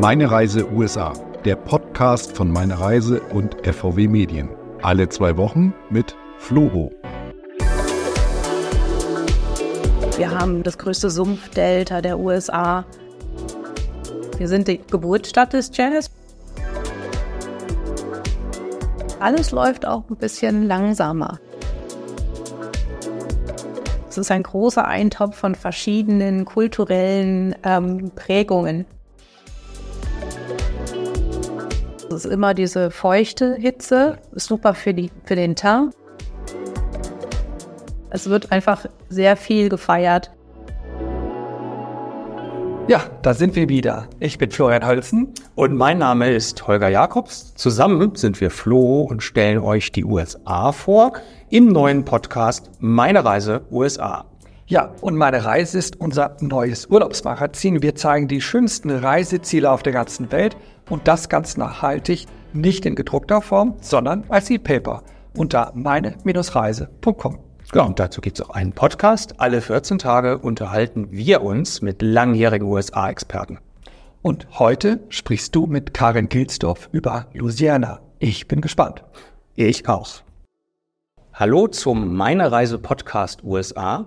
Meine Reise USA, der Podcast von Meine Reise und FVW Medien. Alle zwei Wochen mit Floho. Wir haben das größte Sumpfdelta der USA. Wir sind die Geburtsstadt des Jazz. Alles läuft auch ein bisschen langsamer. Es ist ein großer Eintopf von verschiedenen kulturellen ähm, Prägungen. Es ist immer diese feuchte Hitze, ist super für, die, für den Teint. Es wird einfach sehr viel gefeiert. Ja, da sind wir wieder. Ich bin Florian Holzen. Und mein Name ist Holger Jakobs. Zusammen sind wir Flo und stellen euch die USA vor im neuen Podcast Meine Reise USA. Ja, und meine Reise ist unser neues Urlaubsmagazin. Wir zeigen die schönsten Reiseziele auf der ganzen Welt und das ganz nachhaltig, nicht in gedruckter Form, sondern als E-Paper unter meine-reise.com. Ja, und dazu gibt es auch einen Podcast. Alle 14 Tage unterhalten wir uns mit langjährigen USA-Experten. Und heute sprichst du mit Karin Gilsdorf über Louisiana. Ich bin gespannt. Ich auch. Hallo zum Meine Reise Podcast USA.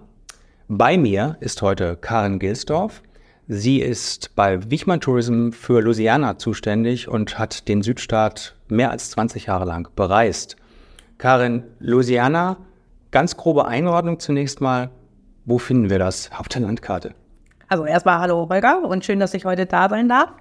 Bei mir ist heute Karin Gilsdorf. Sie ist bei Wichmann Tourism für Louisiana zuständig und hat den Südstaat mehr als 20 Jahre lang bereist. Karin, Louisiana Ganz grobe Einordnung zunächst mal. Wo finden wir das auf der Landkarte? Also erstmal hallo Holger und schön, dass ich heute da sein darf.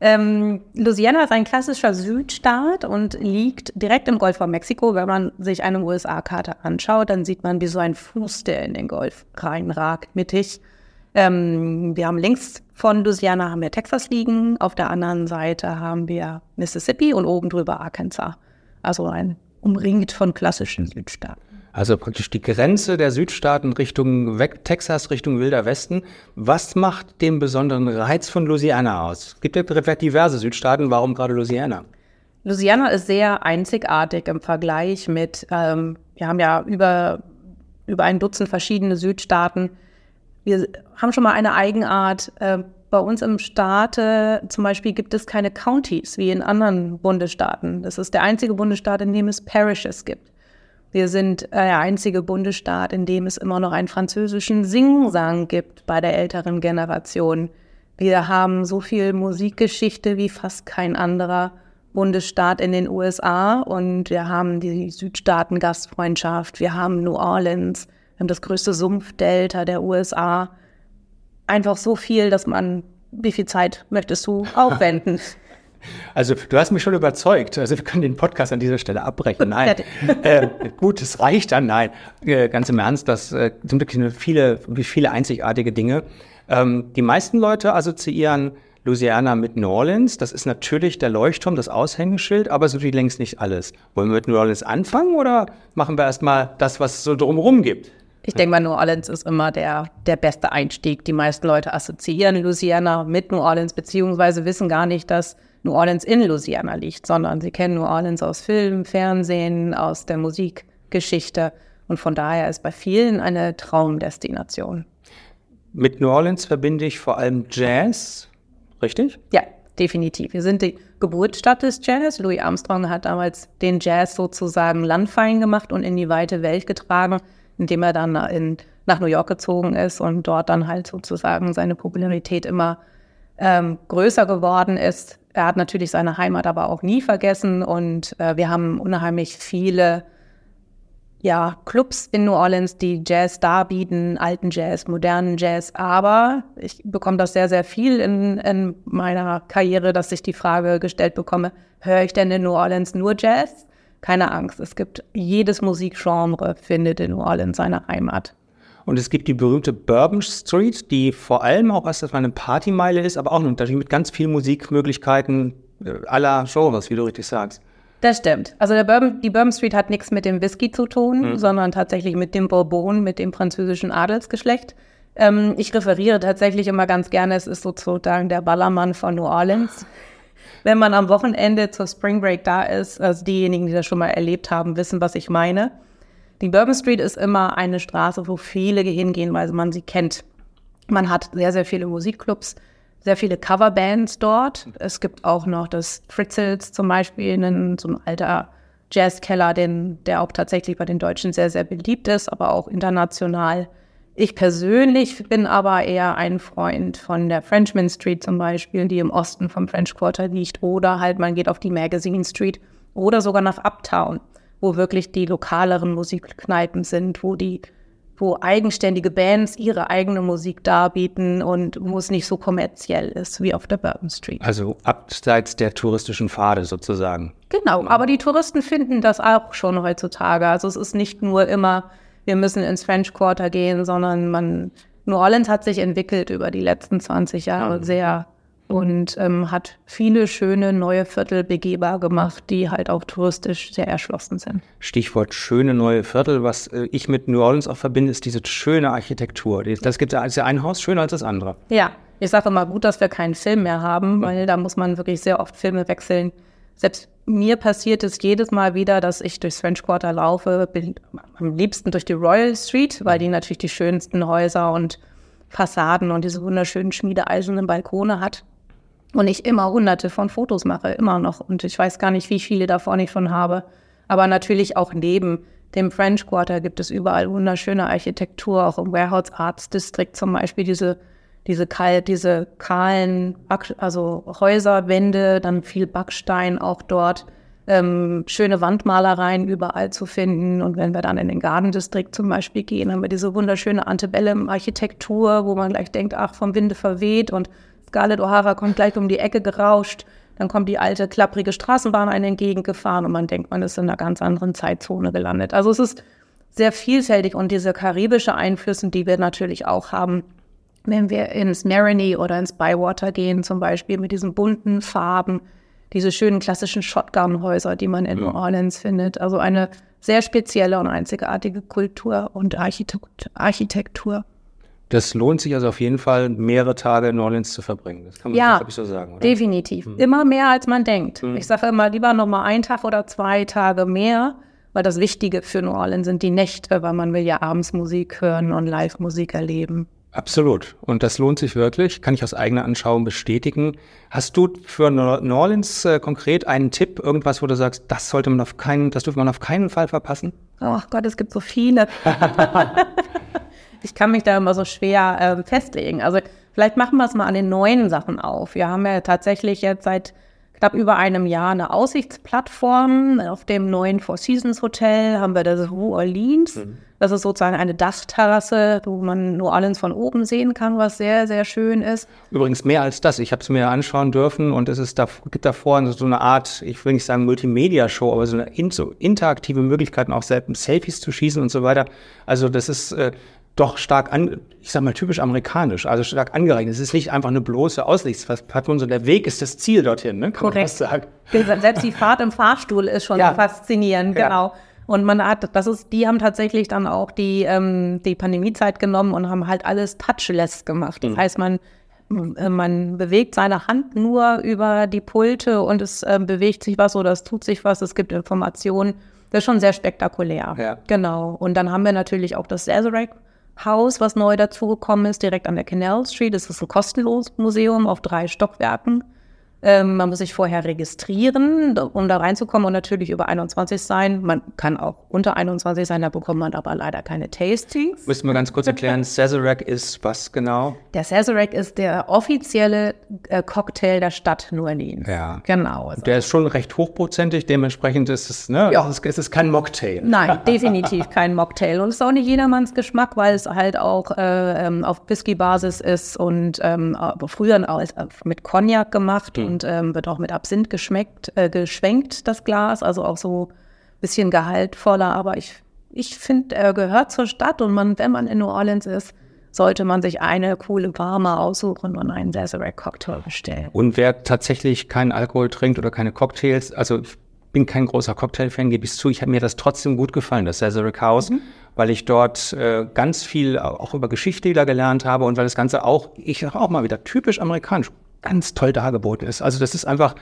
Ähm, Louisiana ist ein klassischer Südstaat und liegt direkt im Golf von Mexiko. Wenn man sich eine USA-Karte anschaut, dann sieht man wie so ein Fuß, der in den Golf reinragt, mittig. Ähm, wir haben links von Louisiana haben wir Texas liegen, auf der anderen Seite haben wir Mississippi und oben drüber Arkansas. Also ein umringt von klassischen Südstaaten. Also praktisch die Grenze der Südstaaten Richtung weg, Texas, Richtung Wilder Westen. Was macht den besonderen Reiz von Louisiana aus? Es gibt ja diverse Südstaaten, warum gerade Louisiana? Louisiana ist sehr einzigartig im Vergleich mit, ähm, wir haben ja über, über ein Dutzend verschiedene Südstaaten. Wir haben schon mal eine Eigenart. Äh, bei uns im Staate zum Beispiel gibt es keine Counties wie in anderen Bundesstaaten. Das ist der einzige Bundesstaat, in dem es Parishes gibt. Wir sind äh, der einzige Bundesstaat, in dem es immer noch einen französischen Singsang gibt bei der älteren Generation. Wir haben so viel Musikgeschichte wie fast kein anderer Bundesstaat in den USA und wir haben die Südstaaten-Gastfreundschaft, wir haben New Orleans, wir haben das größte Sumpfdelta der USA. Einfach so viel, dass man, wie viel Zeit möchtest du aufwenden? Also du hast mich schon überzeugt. Also wir können den Podcast an dieser Stelle abbrechen. Nein, äh, gut, es reicht dann. Nein, äh, ganz im Ernst, das äh, sind wirklich viele, viele einzigartige Dinge. Ähm, die meisten Leute assoziieren Louisiana mit New Orleans. Das ist natürlich der Leuchtturm, das Aushängeschild, aber so wie längst nicht alles. Wollen wir mit New Orleans anfangen oder machen wir erstmal das, was es so drumherum gibt? Ich denke mal, New Orleans ist immer der, der beste Einstieg. Die meisten Leute assoziieren Louisiana mit New Orleans, beziehungsweise wissen gar nicht, dass New Orleans in Louisiana liegt, sondern sie kennen New Orleans aus Film, Fernsehen, aus der Musikgeschichte. Und von daher ist bei vielen eine Traumdestination. Mit New Orleans verbinde ich vor allem Jazz, richtig? Ja, definitiv. Wir sind die Geburtsstadt des Jazz. Louis Armstrong hat damals den Jazz sozusagen landfein gemacht und in die weite Welt getragen, indem er dann in, nach New York gezogen ist und dort dann halt sozusagen seine Popularität immer ähm, größer geworden ist. Er hat natürlich seine Heimat aber auch nie vergessen und äh, wir haben unheimlich viele ja, Clubs in New Orleans, die Jazz darbieten, alten Jazz, modernen Jazz. Aber ich bekomme das sehr, sehr viel in, in meiner Karriere, dass ich die Frage gestellt bekomme, höre ich denn in New Orleans nur Jazz? Keine Angst, es gibt jedes Musikgenre findet in New Orleans seine Heimat. Und es gibt die berühmte Bourbon Street, die vor allem auch erst eine Partymeile ist, aber auch natürlich mit ganz vielen Musikmöglichkeiten äh, aller Genres, wie du richtig sagst. Das stimmt. Also der Bourbon, die Bourbon Street hat nichts mit dem Whisky zu tun, mhm. sondern tatsächlich mit dem Bourbon, mit dem französischen Adelsgeschlecht. Ähm, ich referiere tatsächlich immer ganz gerne, es ist sozusagen der Ballermann von New Orleans. Wenn man am Wochenende zur Spring Break da ist, also diejenigen, die das schon mal erlebt haben, wissen, was ich meine. Die Bourbon Street ist immer eine Straße, wo viele hingehen, weil man sie kennt. Man hat sehr, sehr viele Musikclubs. sehr viele Coverbands dort. Es gibt auch noch das Fritzels zum Beispiel, so ein alter Jazzkeller, der auch tatsächlich bei den Deutschen sehr, sehr beliebt ist, aber auch international. Ich persönlich bin aber eher ein Freund von der Frenchman Street zum Beispiel, die im Osten vom French Quarter liegt. Oder halt man geht auf die Magazine Street oder sogar nach Uptown, wo wirklich die lokaleren Musikkneipen sind, wo die wo eigenständige Bands ihre eigene Musik darbieten und wo es nicht so kommerziell ist wie auf der Bourbon Street. Also abseits der touristischen Pfade sozusagen. Genau, aber die Touristen finden das auch schon heutzutage. Also es ist nicht nur immer, wir müssen ins French Quarter gehen, sondern man, New Orleans hat sich entwickelt über die letzten 20 Jahre mhm. sehr und ähm, hat viele schöne neue Viertel begehbar gemacht, die halt auch touristisch sehr erschlossen sind. Stichwort schöne neue Viertel, was äh, ich mit New Orleans auch verbinde, ist diese schöne Architektur. Das gibt ja ein Haus schöner als das andere. Ja, ich sage immer gut, dass wir keinen Film mehr haben, weil da muss man wirklich sehr oft Filme wechseln. Selbst mir passiert es jedes Mal wieder, dass ich durchs French Quarter laufe, bin am liebsten durch die Royal Street, weil die natürlich die schönsten Häuser und Fassaden und diese wunderschönen schmiedeeisernen Balkone hat. Und ich immer hunderte von Fotos mache, immer noch. Und ich weiß gar nicht, wie viele davon ich schon habe. Aber natürlich auch neben dem French Quarter gibt es überall wunderschöne Architektur, auch im Warehouse Arts District zum Beispiel diese, diese, kal diese kahlen, Back also Häuserwände, dann viel Backstein auch dort, ähm, schöne Wandmalereien überall zu finden. Und wenn wir dann in den Garden District zum Beispiel gehen, haben wir diese wunderschöne Antebellum-Architektur, wo man gleich denkt, ach, vom Winde verweht und Scarlett O'Hara kommt gleich um die Ecke gerauscht. Dann kommt die alte, klapprige Straßenbahn einen entgegengefahren und man denkt, man ist in einer ganz anderen Zeitzone gelandet. Also es ist sehr vielfältig und diese karibische Einflüsse, die wir natürlich auch haben, wenn wir ins Marigny oder ins Bywater gehen, zum Beispiel mit diesen bunten Farben, diese schönen klassischen Shotgun-Häuser, die man in ja. New Orleans findet. Also eine sehr spezielle und einzigartige Kultur und Architektur. Das lohnt sich also auf jeden Fall, mehrere Tage in New Orleans zu verbringen. Das kann man, ja, ich, so sagen. Oder? Definitiv. Hm. Immer mehr, als man denkt. Hm. Ich sage immer lieber noch mal einen Tag oder zwei Tage mehr, weil das Wichtige für New Orleans sind die Nächte, weil man will ja abends Musik hören und Live-Musik erleben. Absolut. Und das lohnt sich wirklich, kann ich aus eigener Anschauung bestätigen. Hast du für New Orleans äh, konkret einen Tipp, irgendwas, wo du sagst, das sollte man auf keinen, das dürfte man auf keinen Fall verpassen? Ach Gott, es gibt so viele. ich kann mich da immer so schwer äh, festlegen. Also vielleicht machen wir es mal an den neuen Sachen auf. Wir haben ja tatsächlich jetzt seit knapp über einem Jahr eine Aussichtsplattform. Auf dem neuen Four Seasons Hotel haben wir das New Orleans. Mhm. Das ist sozusagen eine Dachterrasse, wo man New Orleans von oben sehen kann, was sehr, sehr schön ist. Übrigens mehr als das. Ich habe es mir anschauen dürfen und es ist da, gibt davor so eine Art, ich will nicht sagen Multimedia-Show, aber so eine so interaktive Möglichkeiten, auch selbst Selfies zu schießen und so weiter. Also das ist äh, doch stark an, ich sag mal typisch amerikanisch, also stark angereicht. Es ist nicht einfach eine bloße Aussichtsplattform, sondern der Weg ist das Ziel dorthin, ne? Kann Korrekt. Selbst die Fahrt im Fahrstuhl ist schon ja. faszinierend, genau. Ja. Und man hat, das ist, die haben tatsächlich dann auch die, ähm, die Pandemiezeit genommen und haben halt alles touchless gemacht. Das mhm. heißt, man, äh, man bewegt seine Hand nur über die Pulte und es äh, bewegt sich was oder es tut sich was, es gibt Informationen. Das ist schon sehr spektakulär. Ja. Genau. Und dann haben wir natürlich auch das Sazerac Haus, was neu dazugekommen ist, direkt an der Canal Street. Das ist ein kostenloses Museum auf drei Stockwerken. Ähm, man muss sich vorher registrieren, um da reinzukommen und natürlich über 21 sein. Man kann auch unter 21 sein, da bekommt man aber leider keine Tastings. Müssen wir ganz kurz erklären, Sazerac ist was genau? Der Sazerac ist der offizielle äh, Cocktail der Stadt New Orleans. Ja. Genau. Also. Der ist schon recht hochprozentig, dementsprechend ist es, ne, ja. es, ist, kein Mocktail. Nein, definitiv kein Mocktail. Und es ist auch nicht jedermanns Geschmack, weil es halt auch äh, ähm, auf Whisky-Basis ist und ähm, früher auch mit Cognac gemacht. Mhm und ähm, wird auch mit Absinth geschmeckt, äh, geschwenkt, das Glas, also auch so ein bisschen gehaltvoller. Aber ich, ich finde, er gehört zur Stadt und man, wenn man in New Orleans ist, sollte man sich eine coole warme aussuchen und einen Sazerac Cocktail bestellen. Und wer tatsächlich keinen Alkohol trinkt oder keine Cocktails, also ich bin kein großer Cocktail-Fan, gebe ich zu, ich habe mir das trotzdem gut gefallen, das Sazerac House, mhm. weil ich dort äh, ganz viel auch über Geschichte gelernt habe und weil das Ganze auch, ich sage auch mal wieder, typisch amerikanisch, ganz toll dargeboten ist. Also das ist einfach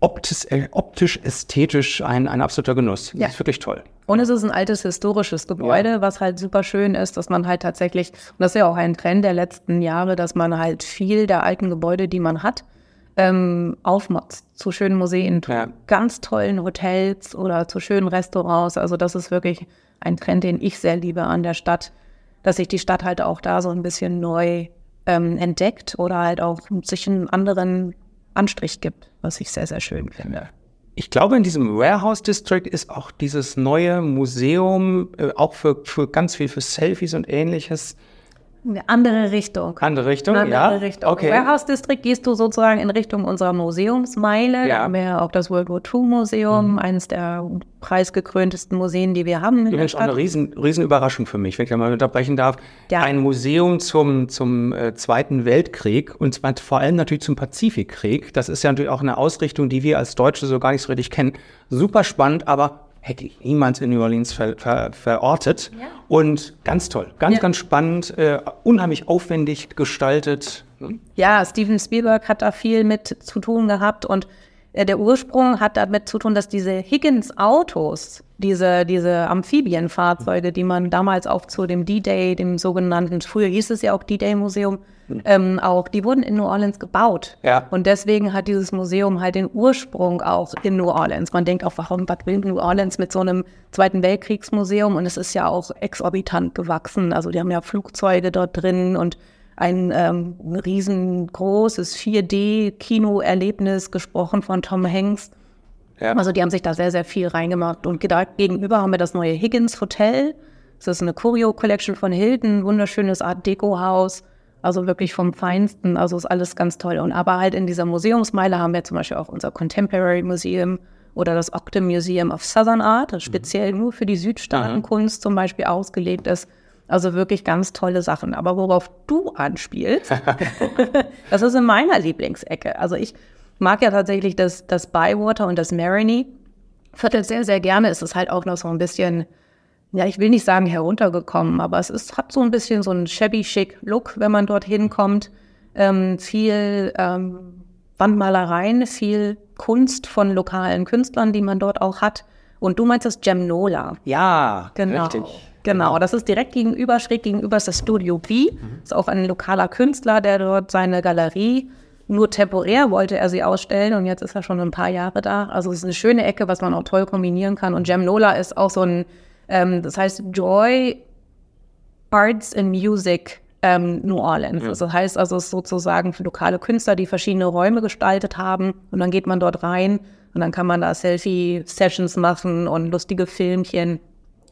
optisch, äh, optisch ästhetisch ein, ein absoluter Genuss. Ja. Das ist wirklich toll. Und es ist ein altes historisches Gebäude, ja. was halt super schön ist, dass man halt tatsächlich, und das ist ja auch ein Trend der letzten Jahre, dass man halt viel der alten Gebäude, die man hat, ähm, aufmacht zu schönen Museen, ja. ganz tollen Hotels oder zu schönen Restaurants. Also das ist wirklich ein Trend, den ich sehr liebe an der Stadt, dass sich die Stadt halt auch da so ein bisschen neu ähm, entdeckt oder halt auch sich einen anderen Anstrich gibt, was ich sehr, sehr schön finde. Ich glaube, in diesem Warehouse District ist auch dieses neue Museum, äh, auch für, für ganz viel für Selfies und ähnliches, eine andere Richtung. Andere Richtung, Eine ja. andere Richtung. Okay. Warehouse District gehst du sozusagen in Richtung unserer Museumsmeile. Ja. Da haben wir ja auch das World War II Museum, eines der preisgekröntesten Museen, die wir haben in Übrigens auch eine riesen, riesen Überraschung für mich, wenn ich da mal unterbrechen darf. Ja. Ein Museum zum, zum äh, Zweiten Weltkrieg und zwar vor allem natürlich zum Pazifikkrieg. Das ist ja natürlich auch eine Ausrichtung, die wir als Deutsche so gar nicht so richtig kennen. Super spannend, aber hätte ich niemals in New Orleans ver, ver, verortet. Ja. Und ganz toll, ganz, Ja. ganz spannend, äh, unheimlich aufwendig gestaltet. Ja, Steven Spielberg hat da viel mit zu tun gehabt und der Ursprung hat damit zu tun, dass diese Higgins-Autos, diese, diese Amphibienfahrzeuge, die man damals auch zu dem D-Day, dem sogenannten, früher hieß es ja auch D-Day-Museum, ähm, auch, die wurden in New Orleans gebaut. Ja. Und deswegen hat dieses Museum halt den Ursprung auch in New Orleans. Man denkt auch, warum, was will New Orleans mit so einem Zweiten Weltkriegsmuseum? Und es ist ja auch exorbitant gewachsen. Also die haben ja Flugzeuge dort drin und ein ähm, riesengroßes 4D-Kinoerlebnis gesprochen von Tom Hanks. Ja. Also die haben sich da sehr, sehr viel reingemacht. Und gegenüber haben wir das neue Higgins Hotel. Das ist eine Choreo-Collection von Hilton, wunderschönes Art Deco-Haus. Also wirklich vom Feinsten. Also ist alles ganz toll. Und aber halt in dieser Museumsmeile haben wir zum Beispiel auch unser Contemporary Museum oder das Octa Museum of Southern Art, das speziell nur für die Südstaatenkunst zum Beispiel ausgelegt ist. Also wirklich ganz tolle Sachen. Aber worauf du anspielst, das ist in meiner Lieblingsecke. Also ich mag ja tatsächlich das, das Bywater und das Marigny Viertel sehr, sehr gerne. Es ist halt auch noch so ein bisschen, ja, ich will nicht sagen heruntergekommen, aber es ist, hat so ein bisschen so einen shabby chic Look, wenn man dorthin kommt. Ähm, viel ähm, Wandmalereien, viel Kunst von lokalen Künstlern, die man dort auch hat. Und du meinst das Gemnola. Ja, Genau. richtig. Genau, das ist direkt gegenüber, schräg gegenüber ist das Studio B. Ist auch ein lokaler Künstler, der dort seine Galerie, nur temporär wollte er sie ausstellen und jetzt ist er schon ein paar Jahre da. Also es ist eine schöne Ecke, was man auch toll kombinieren kann. Und Gemnola ist auch so ein, ähm, das heißt Joy Arts and Music ähm, New Orleans. Also das heißt also, es ist sozusagen für lokale Künstler, die verschiedene Räume gestaltet haben. Und dann geht man dort rein und dann kann man da Selfie-Sessions machen und lustige Filmchen.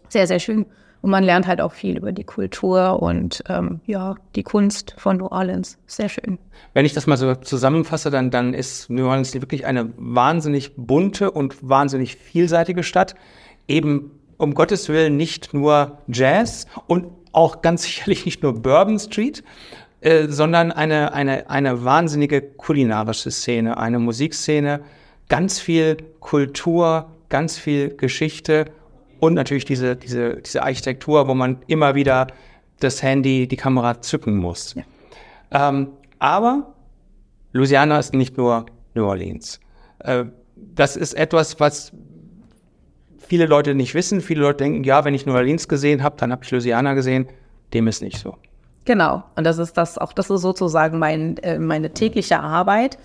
Sehr, sehr schön. Und man lernt halt auch viel über die Kultur und ähm, ja, die Kunst von New Orleans. Sehr schön. Wenn ich das mal so zusammenfasse, dann, dann ist New Orleans wirklich eine wahnsinnig bunte und wahnsinnig vielseitige Stadt. Eben um Gottes Willen nicht nur Jazz und auch ganz sicherlich nicht nur Bourbon Street, äh, sondern eine, eine, eine wahnsinnige kulinarische Szene, eine Musikszene, ganz viel Kultur, ganz viel Geschichte und natürlich diese, diese, diese Architektur, wo man immer wieder das Handy, die Kamera zücken muss. Ähm, aber Louisiana ist nicht nur New Orleans. Äh, das ist etwas, was viele Leute nicht wissen. Viele Leute denken, ja, wenn ich New Orleans gesehen habe, dann habe ich Louisiana gesehen. Dem ist nicht so. Genau. Und das ist das auch, das ist sozusagen mein, äh, meine tägliche Arbeit,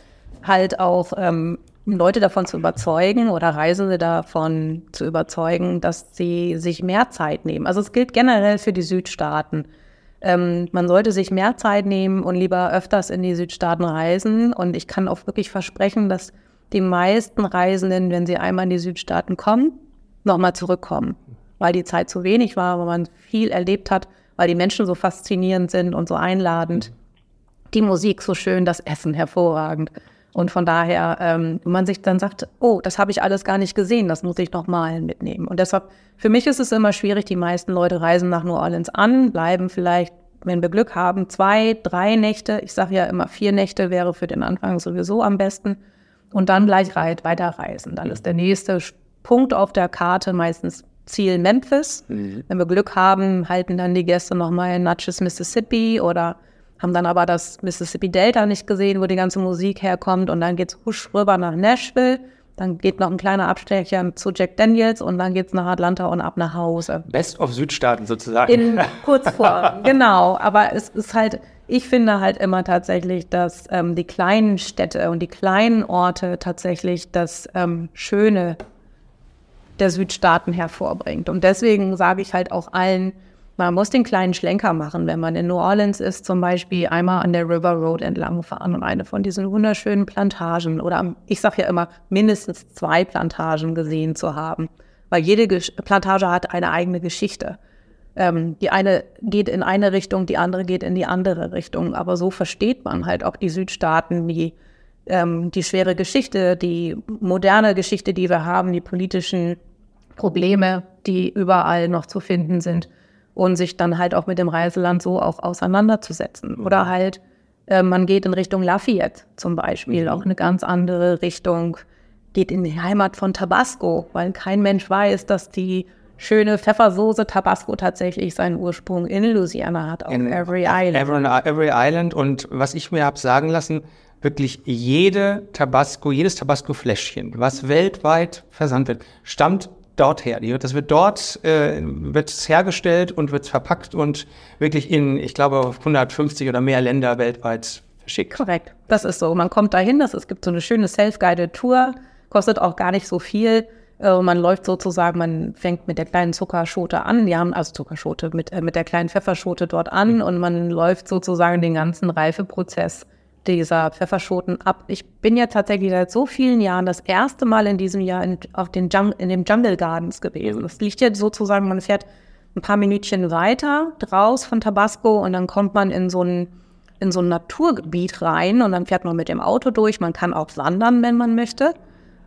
halt auch ähm, Leute davon zu überzeugen oder Reisende davon zu überzeugen, dass sie sich mehr Zeit nehmen. Also es gilt generell für die Südstaaten. Ähm, man sollte sich mehr Zeit nehmen und lieber öfters in die Südstaaten reisen. Und ich kann auch wirklich versprechen, dass die meisten Reisenden, wenn sie einmal in die Südstaaten kommen, nochmal zurückkommen, weil die Zeit zu wenig war, weil man viel erlebt hat, weil die Menschen so faszinierend sind und so einladend, die Musik so schön, das Essen hervorragend. Und von daher, ähm, man sich dann sagt, oh, das habe ich alles gar nicht gesehen, das muss ich noch mal mitnehmen. Und deshalb, für mich ist es immer schwierig, die meisten Leute reisen nach New Orleans an, bleiben vielleicht, wenn wir Glück haben, zwei, drei Nächte. Ich sage ja immer, vier Nächte wäre für den Anfang sowieso am besten. Und dann gleich weiterreisen. Dann ist der nächste Punkt auf der Karte meistens Ziel Memphis. Wenn wir Glück haben, halten dann die Gäste noch mal in Natchez, Mississippi oder haben dann aber das Mississippi Delta nicht gesehen, wo die ganze Musik herkommt und dann geht's husch rüber nach Nashville Dann geht noch ein kleiner Abstecher zu Jack Daniels und dann geht's nach Atlanta und ab nach Hause. Best of Südstaaten sozusagen. In Kurzform, genau. Aber es ist halt, ich finde halt immer tatsächlich, dass ähm, die kleinen Städte und die kleinen Orte tatsächlich das ähm, Schöne der Südstaaten hervorbringt. Und deswegen sage ich halt auch allen, man muss den kleinen Schlenker machen, wenn man in New Orleans ist, zum Beispiel einmal an der River Road entlang fahren und eine von diesen wunderschönen Plantagen oder ich sage ja immer mindestens zwei Plantagen gesehen zu haben, weil jede Gesch Plantage hat eine eigene Geschichte. Ähm, die eine geht in eine Richtung, die andere geht in die andere Richtung, aber so versteht man halt auch die Südstaaten, die ähm, die schwere Geschichte, die moderne Geschichte, die wir haben, die politischen Probleme, die überall noch zu finden sind und sich dann halt auch mit dem Reiseland so auch auseinanderzusetzen. Mhm. Oder halt, äh, man geht in Richtung Lafayette zum Beispiel, mhm. auch eine ganz andere Richtung, geht in die Heimat von Tabasco, weil kein Mensch weiß, dass die schöne Pfeffersoße Tabasco tatsächlich seinen Ursprung in Louisiana hat, auf in Every Island. Every, every Island und was ich mir habe sagen lassen, wirklich jede Tabasco, jedes Tabasco-Fläschchen, was weltweit versandt wird, stammt dort her. Das wird dort äh, wird hergestellt und wird verpackt und wirklich in, ich glaube, 150 oder mehr Länder weltweit verschickt. Korrekt, das ist so. Man kommt dahin, das, es gibt so eine schöne Self-Guided Tour, kostet auch gar nicht so viel. Äh, man läuft sozusagen, man fängt mit der kleinen Zuckerschote an. Die haben also Zuckerschote mit, äh, mit der kleinen Pfefferschote dort an mhm. und man läuft sozusagen den ganzen Reifeprozess dieser Pfefferschoten ab. Ich bin ja tatsächlich seit so vielen Jahren das erste Mal in diesem Jahr in, auf den Jung, in dem Jungle Gardens gewesen. Das liegt ja sozusagen, man fährt ein paar Minütchen weiter draus von Tabasco und dann kommt man in so ein in so ein Naturgebiet rein und dann fährt man mit dem Auto durch. Man kann auch wandern, wenn man möchte.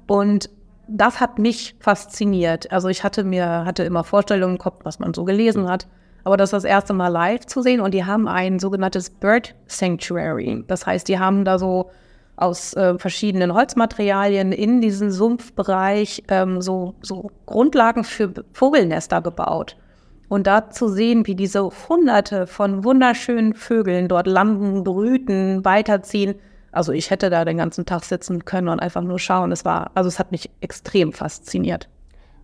Und das hat mich fasziniert. Also ich hatte mir, hatte immer Vorstellungen im Kopf, was man so gelesen hat. Aber das ist das erste Mal live zu sehen und die haben ein sogenanntes Bird Sanctuary. Das heißt, die haben da so aus äh, verschiedenen Holzmaterialien in diesen Sumpfbereich ähm, so, so Grundlagen für Vogelnester gebaut. Und da zu sehen, wie diese hunderte von wunderschönen Vögeln dort landen, brüten, weiterziehen. Also ich hätte da den ganzen Tag sitzen können und einfach nur schauen. Es war, also es hat mich extrem fasziniert.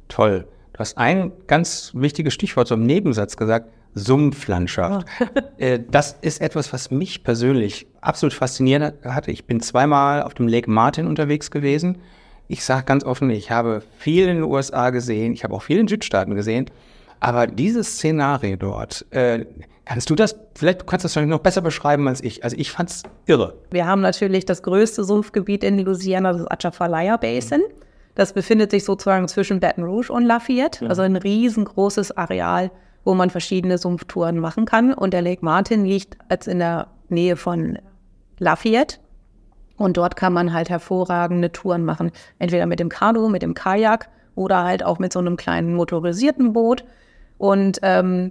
Toll. Du hast ein ganz wichtiges Stichwort so im Nebensatz gesagt, Sumpflandschaft. Oh. das ist etwas, was mich persönlich absolut fasziniert hat. Ich bin zweimal auf dem Lake Martin unterwegs gewesen. Ich sage ganz offen, ich habe viel in den USA gesehen, ich habe auch viel in Südstaaten gesehen, aber dieses Szenario dort, äh, kannst du das, vielleicht kannst du das noch besser beschreiben als ich. Also ich fand es irre. Wir haben natürlich das größte Sumpfgebiet in Louisiana, das Atchafalaya Basin. Das befindet sich sozusagen zwischen Baton Rouge und Lafayette, ja. also ein riesengroßes Areal, wo man verschiedene Sumpftouren machen kann. Und der Lake Martin liegt als in der Nähe von Lafayette. Und dort kann man halt hervorragende Touren machen. Entweder mit dem Kanu, mit dem Kajak oder halt auch mit so einem kleinen motorisierten Boot. Und ähm,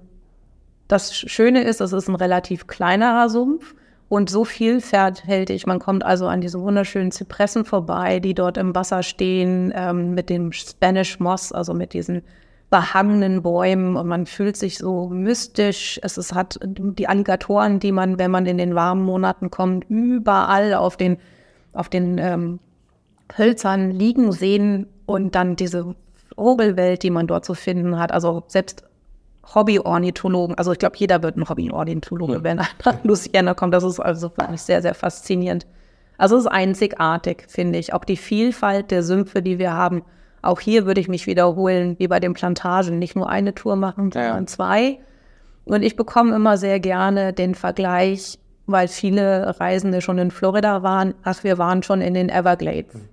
das Schöne ist, es ist ein relativ kleinerer Sumpf und so vielfältig. Man kommt also an diesen wunderschönen Zypressen vorbei, die dort im Wasser stehen, ähm, mit dem Spanish Moss, also mit diesen behangenen Bäumen und man fühlt sich so mystisch. Es ist, hat die Alligatoren, die man, wenn man in den warmen Monaten kommt, überall auf den, auf den ähm, Hölzern liegen sehen und dann diese Vogelwelt, die man dort zu finden hat. Also selbst Hobby-Ornithologen, also ich glaube, jeder wird ein Hobby-Ornithologe, ja. wenn er nach Louisiana kommt. Das ist also sehr, sehr faszinierend. Also es ist einzigartig, finde ich. Auch die Vielfalt der Sümpfe, die wir haben. Auch hier würde ich mich wiederholen, wie bei den Plantagen. Nicht nur eine Tour machen, sondern ja. zwei. Und ich bekomme immer sehr gerne den Vergleich, weil viele Reisende schon in Florida waren. Ach, wir waren schon in den Everglades. Mhm.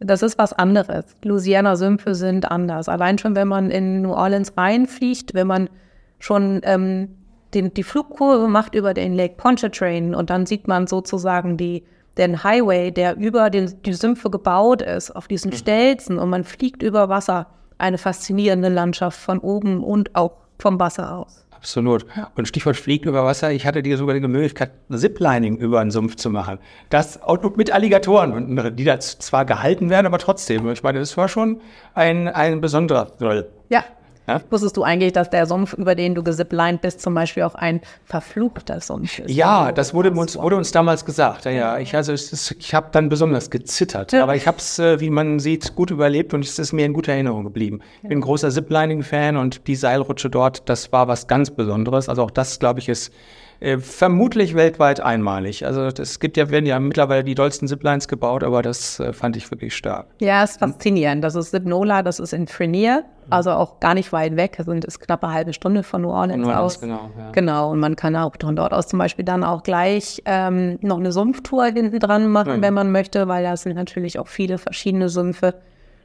Das ist was anderes. Louisiana-Sümpfe sind anders. Allein schon, wenn man in New Orleans reinfliegt, wenn man schon ähm, den, die Flugkurve macht über den Lake Pontchartrain und dann sieht man sozusagen die, den Highway, der über den, die Sümpfe gebaut ist, auf diesen mhm. Stelzen und man fliegt über Wasser. Eine faszinierende Landschaft von oben und auch vom Wasser aus. Absolut. Und Stichwort fliegt über Wasser. Ich hatte dir sogar die Möglichkeit, Ziplining über einen Sumpf zu machen. Das auch mit Alligatoren, die da zwar gehalten werden, aber trotzdem. Ich meine, das war schon ein, ein besonderer Thrill. Ja. Ja? Wusstest du eigentlich, dass der Sumpf, über den du gesiplined bist, zum Beispiel auch ein verfluchter Sumpf ist? Ja, das wurde uns, wurde uns damals gesagt. Ja, ja. Ich, also, ist, ich habe dann besonders gezittert. Ja. Aber ich habe es, äh, wie man sieht, gut überlebt und es ist mir in guter Erinnerung geblieben. Ich bin ein großer Ziplining-Fan und die Seilrutsche dort, das war was ganz Besonderes. Also auch das, glaube ich, ist äh, vermutlich weltweit einmalig. Also es gibt ja, werden ja mittlerweile die dollsten Ziplines gebaut, aber das äh, fand ich wirklich stark. Ja, ist faszinierend. Das ist Zipnola, das ist in Frenier, also auch gar nicht weit weg. Also ist knapp eine halbe Stunde von New Orleans, New Orleans aus. Genau, ja. genau, und man kann auch von dort aus zum Beispiel dann auch gleich ähm, noch eine Sumpftour hinten dran machen, ja. wenn man möchte, weil da sind natürlich auch viele verschiedene Sümpfe.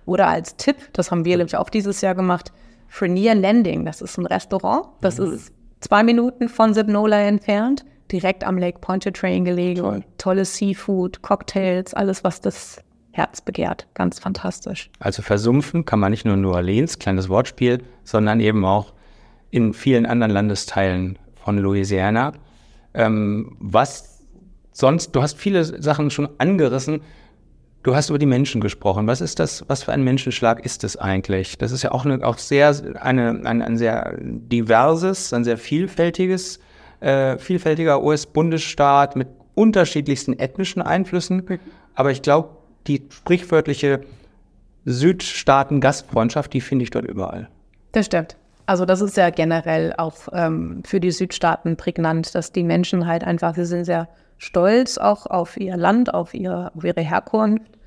Oder als Tipp, das haben wir nämlich auch dieses Jahr gemacht, Frenier Landing, das ist ein Restaurant, das mhm. ist zwei Minuten von Sibnola entfernt, direkt am Lake Pontchartrain gelegen. Toll. Tolles Seafood, Cocktails, alles, was das Herz begehrt. Ganz fantastisch. Also versumpfen kann man nicht nur New Orleans, kleines Wortspiel, sondern eben auch in vielen anderen Landesteilen von Louisiana. Ähm, was sonst, du hast viele Sachen schon angerissen. Du hast über die Menschen gesprochen. Was ist das, was für ein Menschenschlag ist es eigentlich? Das ist ja auch, eine, auch sehr, eine, ein, ein sehr diverses, ein sehr vielfältiges, äh, vielfältiger US-Bundesstaat mit unterschiedlichsten ethnischen Einflüssen. Aber ich glaube, die sprichwörtliche Südstaaten-Gastfreundschaft, die finde ich dort überall. Das stimmt. Also das ist ja generell auch ähm, für die Südstaaten prägnant, dass die Menschen halt einfach, sie sind sehr stolz auch auf ihr Land, auf ihre, auf ihre Herkunft.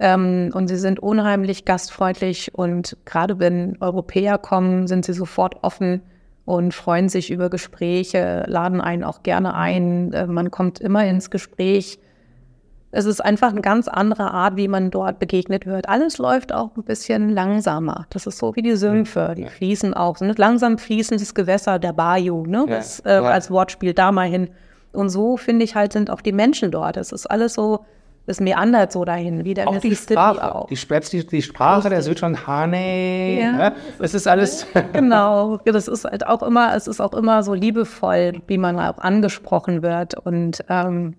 Ähm, und sie sind unheimlich gastfreundlich und gerade wenn Europäer kommen, sind sie sofort offen und freuen sich über Gespräche, laden einen auch gerne ein. Äh, man kommt immer ins Gespräch. Es ist einfach eine ganz andere Art, wie man dort begegnet wird. Alles läuft auch ein bisschen langsamer. Das ist so wie die Sümpfe, die fließen auch. So ein langsam fließendes Gewässer, der Bayou, ne? Das, äh, als Wortspiel da mal hin. Und so, finde ich halt, sind auch die Menschen dort. Es ist alles so, es meandert so dahin, wie der auch die Sprache, auch. Die, die, die Sprache der Südschon Hane, ja. ne? es ist alles. genau, das ist halt auch immer, es ist auch immer so liebevoll, wie man auch angesprochen wird. Und ähm,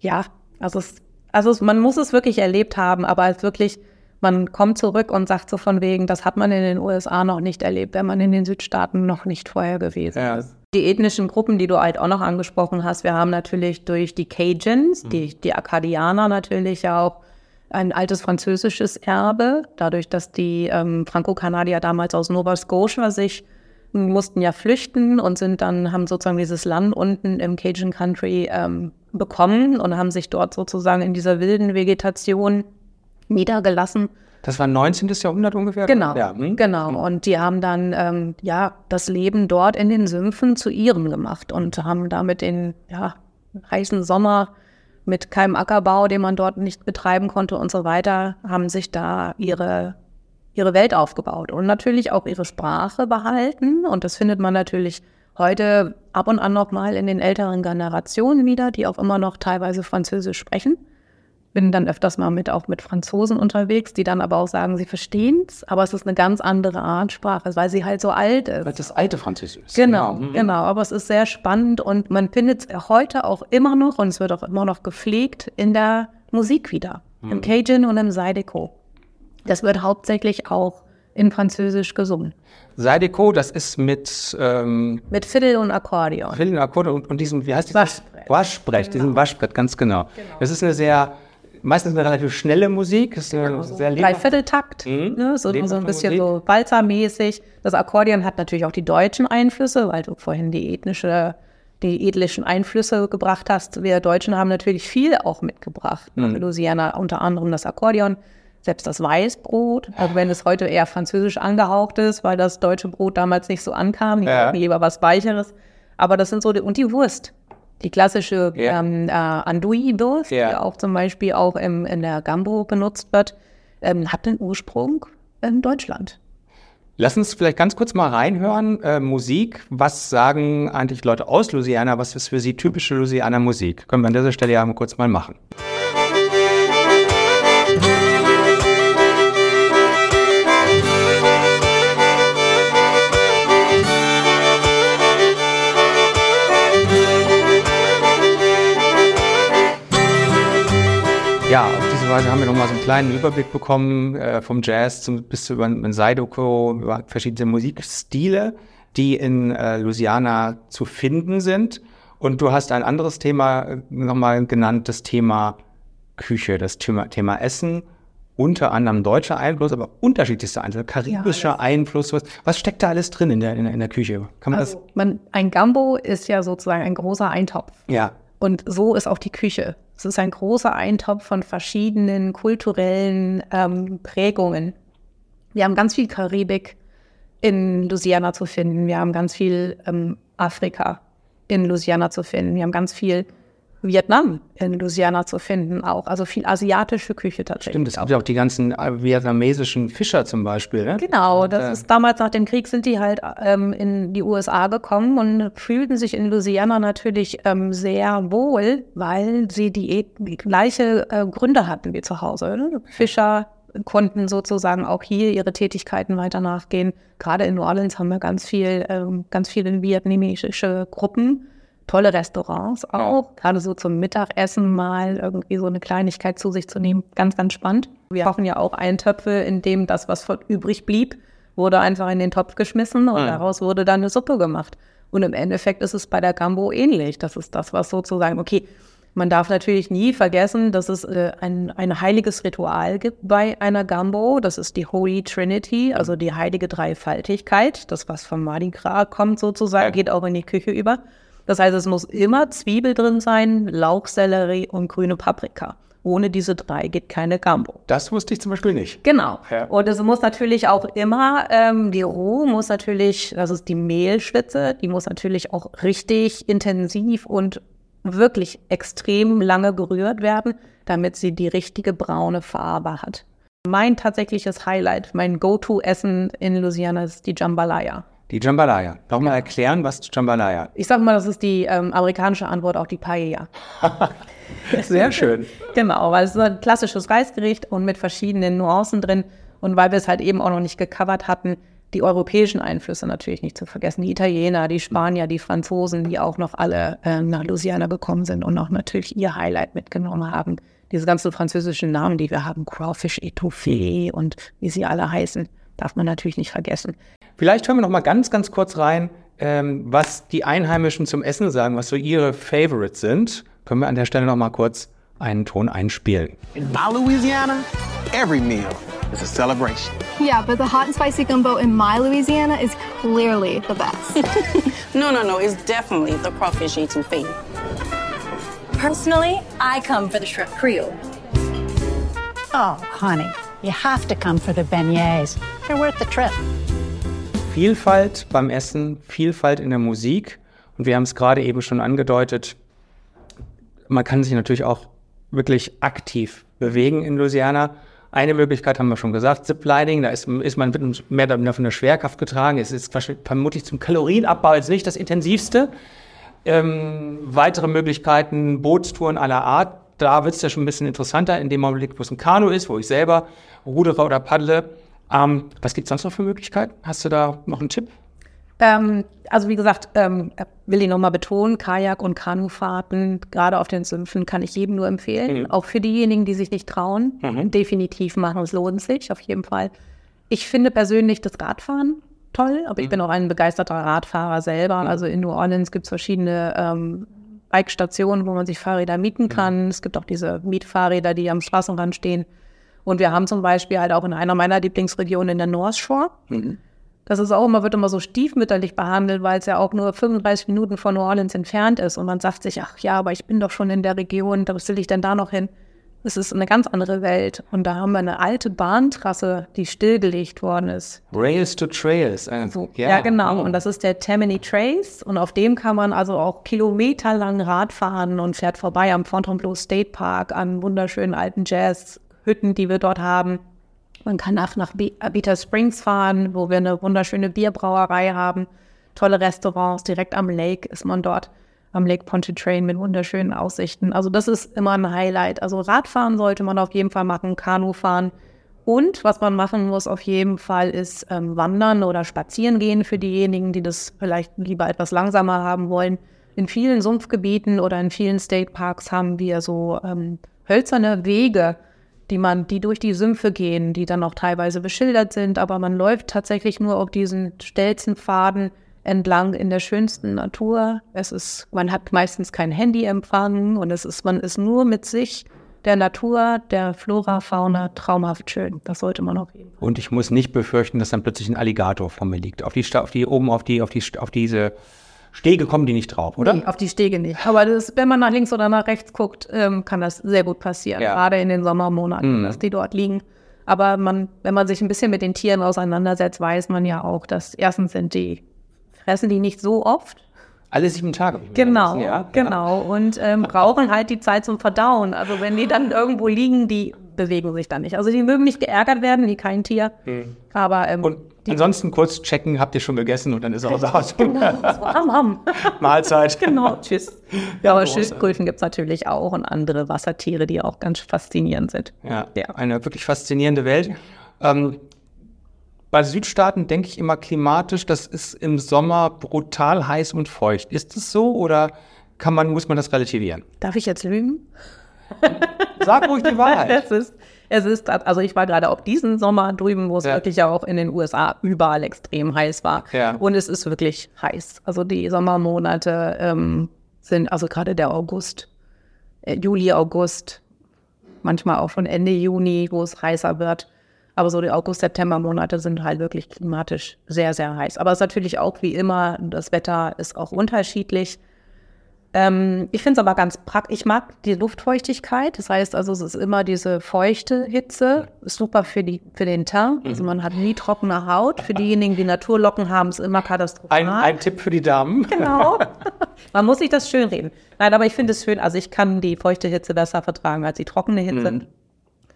ja, also, es, also man muss es wirklich erlebt haben, aber es wirklich, man kommt zurück und sagt so von wegen, das hat man in den USA noch nicht erlebt, wenn man in den Südstaaten noch nicht vorher gewesen ja. ist. Die ethnischen Gruppen, die du halt auch noch angesprochen hast, wir haben natürlich durch die Cajuns, mhm. die, die Akkadianer natürlich auch ein altes französisches Erbe, dadurch, dass die ähm, Franco-Kanadier damals aus Nova Scotia sich mussten ja flüchten und sind dann, haben sozusagen dieses Land unten im Cajun Country ähm, bekommen und haben sich dort sozusagen in dieser wilden Vegetation niedergelassen das war 19. Jahrhundert ungefähr? Genau, ja. hm? genau. Und die haben dann ähm, ja das Leben dort in den Sümpfen zu ihrem gemacht und haben damit den ja, heißen Sommer mit keinem Ackerbau, den man dort nicht betreiben konnte und so weiter, haben sich da ihre, ihre Welt aufgebaut und natürlich auch ihre Sprache behalten. Und das findet man natürlich heute ab und an noch mal in den älteren Generationen wieder, die auch immer noch teilweise Französisch sprechen bin dann öfters mal mit auch mit Franzosen unterwegs, die dann aber auch sagen, sie verstehen es, aber es ist eine ganz andere Art Sprache, weil sie halt so alt ist. Weil das alte Französisch ist. Genau, genau, mhm. genau. Aber es ist sehr spannend und man findet es heute auch immer noch und es wird auch immer noch gepflegt in der Musik wieder. Mhm. Im Cajun und im Zydeco. Das wird hauptsächlich auch in Französisch gesungen. Zydeco, das ist mit ähm, mit Fiddle und Akkordeon. Fiddle und Akkordeon und, und diesem, wie heißt das? Waschbrett. Waschbrett, genau. diesem Waschbrett, ganz genau. genau. Das ist eine sehr meistens eine relativ schnelle Musik. Ist genau, so sehr Dreivierteltakt, mhm. ne? so, so ein bisschen Musik. so walzermäßig. Das Akkordeon hat natürlich auch die deutschen Einflüsse, weil du vorhin die ethnische, die ethnischen Einflüsse gebracht hast. Wir Deutschen haben natürlich viel auch mitgebracht. Mhm. Louisiana unter anderem das Akkordeon, selbst das Weißbrot, auch wenn es heute eher französisch angehaucht ist, weil das deutsche Brot damals nicht so ankam. Die ja. lieber was Weicheres. Aber das sind so die, und die Wurst. Die klassische yeah. ähm, äh, Andouille-Wurst, yeah. die auch zum Beispiel auch im, in der Gambo benutzt wird, ähm, hat den Ursprung in Deutschland. Lass uns vielleicht ganz kurz mal reinhören. Äh, Musik, was sagen eigentlich Leute aus Louisiana? Was ist für sie typische Louisiana Musik? Können wir an dieser Stelle ja mal kurz mal machen. Ja, auf diesem beispielsweise haben wir nochmal so einen kleinen Überblick bekommen äh, vom Jazz zum, bis zu über Seidoko, über verschiedene Musikstile, die in äh, Louisiana zu finden sind. Und du hast ein anderes Thema äh, nochmal genannt, das Thema Küche, das Thema, Thema Essen unter anderem deutscher Einfluss, aber unterschiedlichster Einfluss, karibischer ja, Einfluss. Was, was, steckt da alles drin in der, in der, in der Küche? Kann man also, das? Man, ein Gambo ist ja sozusagen ein großer Eintopf. Ja. Und so ist auch die Küche. Es ist ein großer Eintopf von verschiedenen kulturellen ähm, Prägungen. Wir haben ganz viel Karibik in Louisiana zu finden. Wir haben ganz viel ähm, Afrika in Louisiana zu finden. Wir haben ganz viel Vietnam in Louisiana zu finden auch. Also viel asiatische Küche tatsächlich. Stimmt, es gibt ja auch die ganzen äh, vietnamesischen Fischer zum Beispiel. Ne? Genau, das ja. ist damals nach dem Krieg sind die halt ähm, in die USA gekommen und fühlten sich in Louisiana natürlich ähm, sehr wohl, weil sie die, die gleiche äh, Gründe hatten wie zu Hause. Ne? Fischer konnten sozusagen auch hier ihre Tätigkeiten weiter nachgehen. Gerade in New Orleans haben wir ganz viel, ähm, ganz viele vietnamesische Gruppen tolle Restaurants auch, gerade so zum Mittagessen mal irgendwie so eine Kleinigkeit zu sich zu nehmen. Ganz, ganz spannend. Wir kochen ja auch Eintöpfe, in dem das, was von übrig blieb, wurde einfach in den Topf geschmissen und mhm. daraus wurde dann eine Suppe gemacht. Und im Endeffekt ist es bei der Gambo ähnlich. Das ist das, was sozusagen, okay, man darf natürlich nie vergessen, dass es äh, ein, ein heiliges Ritual gibt bei einer Gambo. Das ist die Holy Trinity, also die heilige Dreifaltigkeit. Das, was vom Mardi Gras kommt sozusagen, geht auch in die Küche über. Das heißt, es muss immer Zwiebel drin sein, Lauchsellerie und grüne Paprika. Ohne diese drei geht keine Gambo. Das wusste ich zum Beispiel nicht. Genau. Ja. Und es muss natürlich auch immer, ähm, die Roh muss natürlich, das ist die Mehlschwitze, die muss natürlich auch richtig intensiv und wirklich extrem lange gerührt werden, damit sie die richtige braune Farbe hat. Mein tatsächliches Highlight, mein Go-To-Essen in Louisiana ist die Jambalaya. Die Jambalaya. Nochmal erklären, was Jambalaya? Ich sag mal, das ist die ähm, amerikanische Antwort auf die Paella. Sehr schön. genau, weil es ist ein klassisches Reisgericht und mit verschiedenen Nuancen drin. Und weil wir es halt eben auch noch nicht gecovert hatten, die europäischen Einflüsse natürlich nicht zu vergessen. Die Italiener, die Spanier, die Franzosen, die auch noch alle äh, nach Louisiana gekommen sind und auch natürlich ihr Highlight mitgenommen haben. Diese ganzen französischen Namen, die wir haben, Crawfish Etouffee und wie sie alle heißen, darf man natürlich nicht vergessen. Vielleicht hören wir noch mal ganz, ganz kurz rein, ähm, was die Einheimischen zum Essen sagen, was so ihre Favorites sind. Können wir an der Stelle noch mal kurz einen Ton einspielen. In my Louisiana, every meal is a celebration. Yeah, but the hot and spicy gumbo in my Louisiana is clearly the best. no, no, no, it's definitely the crawfish etouffee. Personally, I come for the shrimp creole. Oh, honey, you have to come for the beignets. They're worth the trip. Vielfalt beim Essen, Vielfalt in der Musik. Und wir haben es gerade eben schon angedeutet, man kann sich natürlich auch wirklich aktiv bewegen in Louisiana. Eine Möglichkeit haben wir schon gesagt, Ziplining, da ist, ist man mehr von der Schwerkraft getragen. Es ist vermutlich zum Kalorienabbau jetzt nicht das intensivste. Ähm, weitere Möglichkeiten, Bootstouren aller Art. Da wird es ja schon ein bisschen interessanter, in dem Augenblick, wo es ein Kanu ist, wo ich selber rudere oder paddle. Ähm, was gibt es sonst noch für Möglichkeiten? Hast du da noch einen Tipp? Ähm, also wie gesagt, ähm, will ich nochmal betonen, Kajak- und Kanufahrten, gerade auf den Sümpfen, kann ich jedem nur empfehlen. Mhm. Auch für diejenigen, die sich nicht trauen, mhm. definitiv machen. Es lohnt sich auf jeden Fall. Ich finde persönlich das Radfahren toll, aber mhm. ich bin auch ein begeisterter Radfahrer selber. Mhm. Also in New Orleans gibt es verschiedene ähm, Bike-Stationen, wo man sich Fahrräder mieten mhm. kann. Es gibt auch diese Mietfahrräder, die am Straßenrand stehen. Und wir haben zum Beispiel halt auch in einer meiner Lieblingsregionen in der North Shore. Mhm. Das ist auch immer, wird immer so stiefmütterlich behandelt, weil es ja auch nur 35 Minuten von New Orleans entfernt ist. Und man sagt sich, ach ja, aber ich bin doch schon in der Region, da will ich denn da noch hin? Es ist eine ganz andere Welt. Und da haben wir eine alte Bahntrasse, die stillgelegt worden ist. Rails to Trails. Also, ja. ja, genau. Und das ist der Tammany Trace. Und auf dem kann man also auch kilometerlang Rad fahren und fährt vorbei am Fontainebleau State Park, an wunderschönen alten Jazz Hütten, die wir dort haben. Man kann auch nach Beta Springs fahren, wo wir eine wunderschöne Bierbrauerei haben. Tolle Restaurants, direkt am Lake ist man dort, am Lake Pontchartrain mit wunderschönen Aussichten. Also das ist immer ein Highlight. Also Radfahren sollte man auf jeden Fall machen, Kanu fahren. Und was man machen muss auf jeden Fall ist ähm, wandern oder spazieren gehen für diejenigen, die das vielleicht lieber etwas langsamer haben wollen. In vielen Sumpfgebieten oder in vielen State Parks haben wir so ähm, hölzerne Wege, die man, die durch die Sümpfe gehen, die dann auch teilweise beschildert sind, aber man läuft tatsächlich nur auf diesen Stelzenpfaden entlang in der schönsten Natur. Es ist, man hat meistens kein Handyempfang und es ist, man ist nur mit sich, der Natur, der Flora, Fauna traumhaft schön. Das sollte man jeden Fall. Und ich muss nicht befürchten, dass dann plötzlich ein Alligator vor mir liegt. Auf die, auf die oben auf die, auf die, auf diese Stege kommen die nicht drauf, oder? Nee, auf die Stege nicht. Aber das, wenn man nach links oder nach rechts guckt, ähm, kann das sehr gut passieren. Ja. Gerade in den Sommermonaten, mhm. dass die dort liegen. Aber man, wenn man sich ein bisschen mit den Tieren auseinandersetzt, weiß man ja auch, dass erstens sind die, fressen die nicht so oft. Alle sieben Tage. Genau, ja, genau. Und ähm, brauchen halt die Zeit zum Verdauen. Also wenn die dann irgendwo liegen, die bewegen sich dann nicht. Also die mögen nicht geärgert werden, wie kein Tier. Mhm. Aber ähm, und ansonsten kurz checken, habt ihr schon gegessen und dann ist auch aus. genau, so, ham, ham. Mahlzeit. genau, tschüss. Ja, aber Schildkröten gibt es natürlich auch und andere Wassertiere, die auch ganz faszinierend sind. Ja, ja. eine wirklich faszinierende Welt. Ähm, bei Südstaaten denke ich immer klimatisch, das ist im Sommer brutal heiß und feucht. Ist es so oder kann man, muss man das relativieren? Darf ich jetzt lügen? Sag ruhig die Wahrheit. es ist, es ist, also ich war gerade auch diesen Sommer drüben, wo es ja. wirklich ja auch in den USA überall extrem heiß war. Ja. Und es ist wirklich heiß. Also die Sommermonate ähm, sind, also gerade der August, äh, Juli, August, manchmal auch schon Ende Juni, wo es heißer wird aber so die August-September-Monate sind halt wirklich klimatisch sehr, sehr heiß. Aber es ist natürlich auch wie immer, das Wetter ist auch unterschiedlich. Ähm, ich finde es aber ganz praktisch. Ich mag die Luftfeuchtigkeit. Das heißt also, es ist immer diese feuchte Hitze. Ist super für, die, für den Teint. Also man hat nie trockene Haut. Für diejenigen, die Naturlocken haben, ist immer katastrophal. Ein, ein Tipp für die Damen. Genau. man muss sich das schön reden. Nein, aber ich finde es schön. Also ich kann die feuchte Hitze besser vertragen als die trockene Hitze. Mhm.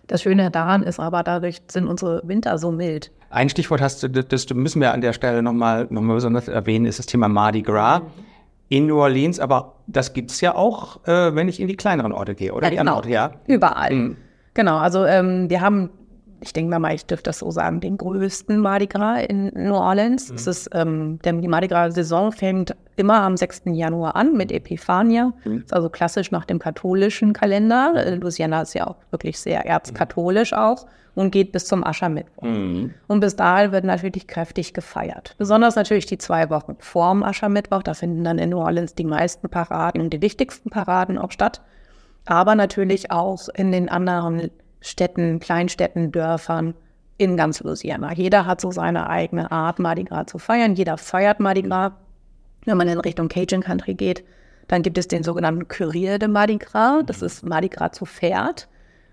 Das Schöne daran ist aber, dadurch sind unsere Winter so mild. Ein Stichwort hast du, das müssen wir an der Stelle nochmal noch mal besonders erwähnen, ist das Thema Mardi Gras. Mhm. In New Orleans, aber das gibt es ja auch, äh, wenn ich in die kleineren Orte gehe, oder ja, die genau. anderen Orte, ja? Überall. Mhm. Genau, also ähm, wir haben ich denke mal, ich dürfte das so sagen, den größten Mardi Gras in New Orleans. Mhm. Es ist, ähm, der, die Mardi Gras-Saison fängt immer am 6. Januar an mit Epiphania. Mhm. Ist also klassisch nach dem katholischen Kalender. Äh, Louisiana ist ja auch wirklich sehr erzkatholisch auch und geht bis zum Aschermittwoch. Mhm. Und bis dahin wird natürlich kräftig gefeiert. Besonders natürlich die zwei Wochen vorm Aschermittwoch. Da finden dann in New Orleans die meisten Paraden und die wichtigsten Paraden auch statt. Aber natürlich auch in den anderen Städten, Kleinstädten, Dörfern in ganz Louisiana. Jeder hat so seine eigene Art, Mardi Gras zu feiern. Jeder feiert Mardi Gras. Wenn man in Richtung Cajun Country geht, dann gibt es den sogenannten Courier de Mardi Gras. Das ist Mardi Gras zu Pferd.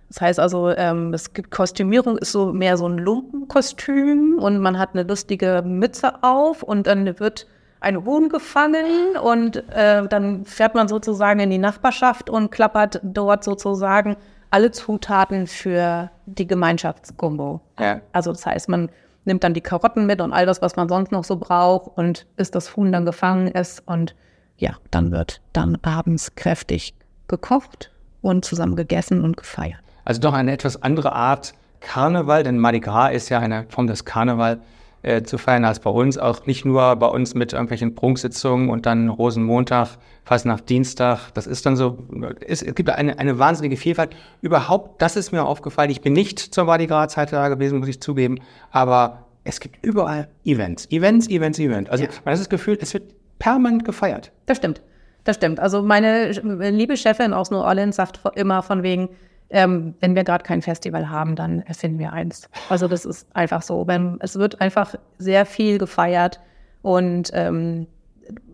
Das heißt also, ähm, es gibt Kostümierung, ist so mehr so ein Lumpenkostüm und man hat eine lustige Mütze auf und dann wird ein Huhn gefangen und äh, dann fährt man sozusagen in die Nachbarschaft und klappert dort sozusagen alle Zutaten für die Gemeinschaftsgumbo. Ja. Also das heißt, man nimmt dann die Karotten mit und all das, was man sonst noch so braucht und bis das Huhn dann gefangen ist und ja, dann wird dann abends kräftig gekocht und zusammen gegessen und gefeiert. Also doch eine etwas andere Art Karneval, denn Mardi Gras ist ja eine Form des Karneval äh, zu feiern als bei uns. Auch nicht nur bei uns mit irgendwelchen Prunksitzungen und dann Rosenmontag, fast nach Dienstag. Das ist dann so, es, es gibt eine, eine wahnsinnige Vielfalt. Überhaupt, das ist mir aufgefallen. Ich bin nicht zur Mardi Gras Zeit da gewesen, muss ich zugeben. Aber es gibt überall Events. Events, Events, Events. Also ja. man hat das Gefühl, es wird permanent gefeiert. Das stimmt. Das stimmt. Also meine liebe Chefin aus New Orleans sagt immer von wegen, ähm, wenn wir gerade kein Festival haben, dann erfinden wir eins. Also das ist einfach so. Es wird einfach sehr viel gefeiert und ähm,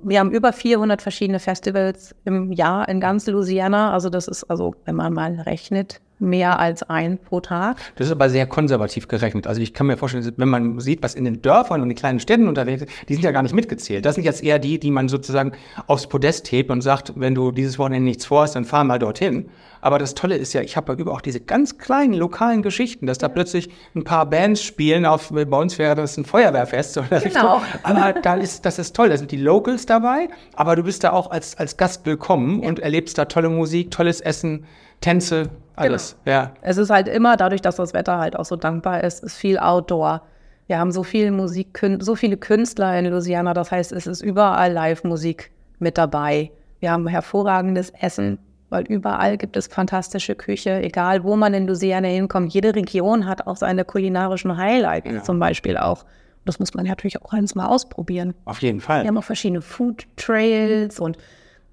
wir haben über 400 verschiedene Festivals im Jahr in ganz Louisiana. Also das ist also, wenn man mal rechnet, mehr als ein pro Tag. Das ist aber sehr konservativ gerechnet. Also ich kann mir vorstellen, wenn man sieht, was in den Dörfern und den kleinen Städten unterwegs ist, die sind ja gar nicht mitgezählt. Das sind jetzt eher die, die man sozusagen aufs Podest hebt und sagt, wenn du dieses Wochenende nichts vorhast, dann fahr mal dorthin. Aber das Tolle ist ja, ich habe ja über auch diese ganz kleinen lokalen Geschichten, dass da plötzlich ein paar Bands spielen. Auf, bei uns wäre das ein Feuerwehrfest. So genau. Aber da ist, das ist toll. Da sind die Locals dabei, aber du bist da auch als, als Gast willkommen ja. und erlebst da tolle Musik, tolles Essen, Tänze, alles. Genau. Ja. Es ist halt immer, dadurch, dass das Wetter halt auch so dankbar ist, ist viel Outdoor. Wir haben so viel Musik, so viele Künstler in Louisiana. Das heißt, es ist überall Live-Musik mit dabei. Wir haben hervorragendes Essen weil überall gibt es fantastische Küche, egal wo man in Louisiana hinkommt. Jede Region hat auch seine kulinarischen Highlights Ja. zum Beispiel auch. Das muss man natürlich auch eines Mal ausprobieren. Auf jeden Fall. Wir haben auch verschiedene Food Trails und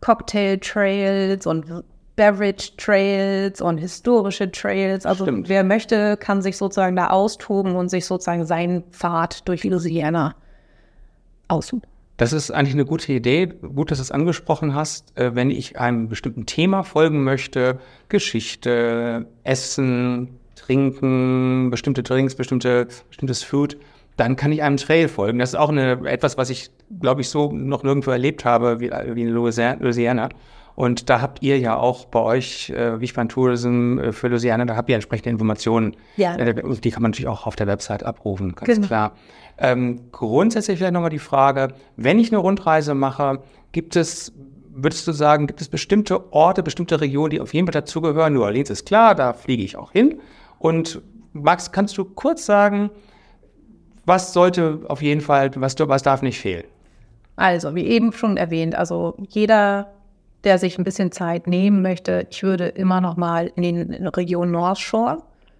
Cocktail Trails und Beverage Trails und historische Trails. Also Stimmt. wer möchte, kann sich sozusagen da austoben und sich sozusagen seinen Pfad durch Louisiana aussuchen. Das ist eigentlich eine gute Idee. Gut, dass du es angesprochen hast. Äh, wenn ich einem bestimmten Thema folgen möchte, Geschichte, Essen, Trinken, bestimmte Drinks, bestimmte, bestimmtes Food, dann kann ich einem Trail folgen. Das ist auch eine, etwas, was ich, glaube ich, so noch nirgendwo erlebt habe wie, wie in Louisiana. Und da habt ihr ja auch bei euch, äh, Wiesbaden Tourism äh, für Louisiana, da habt ihr entsprechende Informationen. Ja. Äh, die kann man natürlich auch auf der Website abrufen, ganz Genau. klar. Ähm, grundsätzlich vielleicht nochmal die Frage, wenn ich eine Rundreise mache, gibt es, würdest du sagen, gibt es bestimmte Orte, bestimmte Regionen, die auf jeden Fall dazugehören? New Orleans ist klar, da fliege ich auch hin. Und Max, kannst du kurz sagen, was sollte auf jeden Fall, was, was darf nicht fehlen? Also, wie eben schon erwähnt, also jeder, der sich ein bisschen Zeit nehmen möchte, ich würde immer noch mal in die Region North Shore,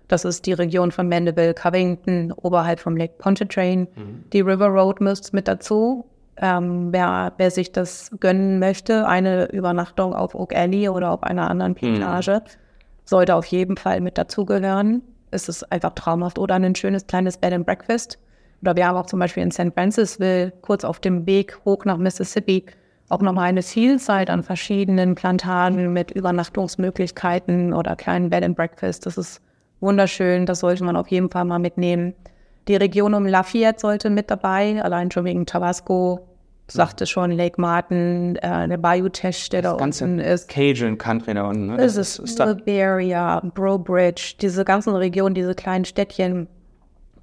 das ist die Region von Mandeville, Covington, oberhalb vom Lake Pontchartrain, die River Road müsst mit dazu. Ähm, wer, wer sich das gönnen möchte, eine Übernachtung auf Oak Alley oder auf einer anderen Plantage, sollte auf jeden Fall mit dazugehören. Es ist einfach traumhaft. Oder ein schönes kleines Bed and Breakfast. Oder wir haben auch zum Beispiel in St. Francisville, kurz auf dem Weg hoch nach Mississippi, auch nochmal eine Vielzahl an verschiedenen Plantagen mit Übernachtungsmöglichkeiten oder kleinen Bed and Breakfast. Das ist wunderschön. Das sollte man auf jeden Fall mal mitnehmen. Die Region um Lafayette sollte mit dabei, allein schon wegen Tabasco. Sagte schon Lake Martin, äh, der Bayou Teche, der da Ganze unten ist. Cajun Country da unten. Ne? Es ist da, Liberia, Brobridge, diese ganzen Regionen, diese kleinen Städtchen,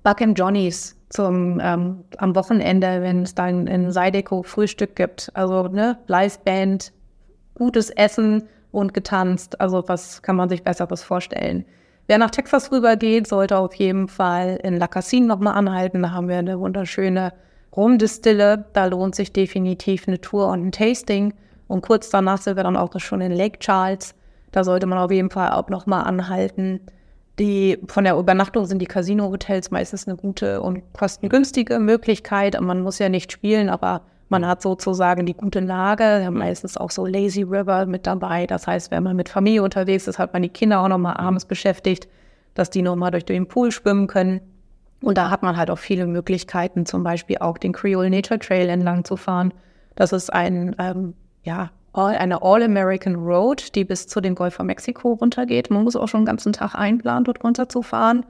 Buck and Johnny's zum ähm, am Wochenende, wenn es dann in Seideco Frühstück gibt. Also ne, Liveband, gutes Essen und getanzt. Also was kann man sich Besseres vorstellen? Wer nach Texas rübergeht, sollte auf jeden Fall in La Cassine nochmal anhalten. Da haben wir eine wunderschöne Rumdistille. Da lohnt sich definitiv eine Tour und ein Tasting. Und kurz danach sind wir dann auch schon in Lake Charles. Da sollte man auf jeden Fall auch nochmal anhalten. Die, von der Übernachtung sind die Casino-Hotels meistens eine gute und kostengünstige Möglichkeit. Man muss ja nicht spielen, aber man hat sozusagen die gute Lage. Wir haben meistens auch so Lazy River mit dabei. Das heißt, wenn man mit Familie unterwegs ist, hat man die Kinder auch nochmal abends beschäftigt, dass die nochmal durch den Pool schwimmen können. Und da hat man halt auch viele Möglichkeiten, zum Beispiel auch den Creole Nature Trail entlang zu fahren. Das ist ein, ähm, ja, all, eine All-American Road, die bis zu den Golf von Mexiko runtergeht. Man muss auch schon den ganzen Tag einplanen, dort runter zu fahren.